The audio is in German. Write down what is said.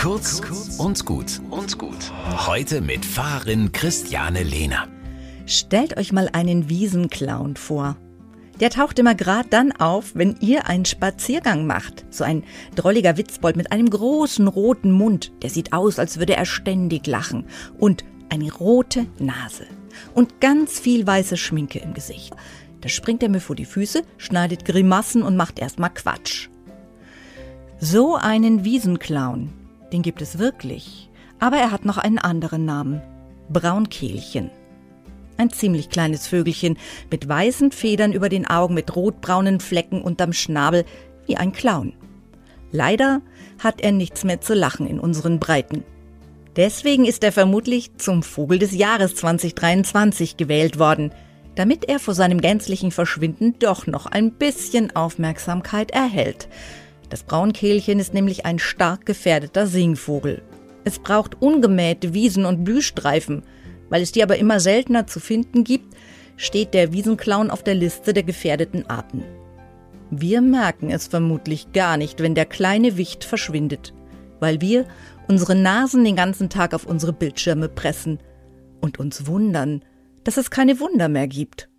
Kurz und gut und gut. Heute mit Fahrerin Christiane Lehner. Stellt euch mal einen Wiesenclown vor. Der taucht immer gerade dann auf, wenn ihr einen Spaziergang macht. So ein drolliger Witzbold mit einem großen roten Mund. Der sieht aus, als würde er ständig lachen. Und eine rote Nase. Und ganz viel weiße Schminke im Gesicht. Da springt er mir vor die Füße, schneidet Grimassen und macht erstmal Quatsch. So einen Wiesenclown, den gibt es wirklich. Aber er hat noch einen anderen Namen. Braunkehlchen. Ein ziemlich kleines Vögelchen mit weißen Federn über den Augen, mit rotbraunen Flecken unterm Schnabel, wie ein Clown. Leider hat er nichts mehr zu lachen in unseren Breiten. Deswegen ist er vermutlich zum Vogel des Jahres 2023 gewählt worden, damit er vor seinem gänzlichen Verschwinden doch noch ein bisschen Aufmerksamkeit erhält. Das Braunkehlchen ist nämlich ein stark gefährdeter Singvogel. Es braucht ungemähte Wiesen und Blühstreifen. Weil es die aber immer seltener zu finden gibt, steht der Wiesenclown auf der Liste der gefährdeten Arten. Wir merken es vermutlich gar nicht, wenn der kleine Wicht verschwindet, weil wir unsere Nasen den ganzen Tag auf unsere Bildschirme pressen und uns wundern, dass es keine Wunder mehr gibt.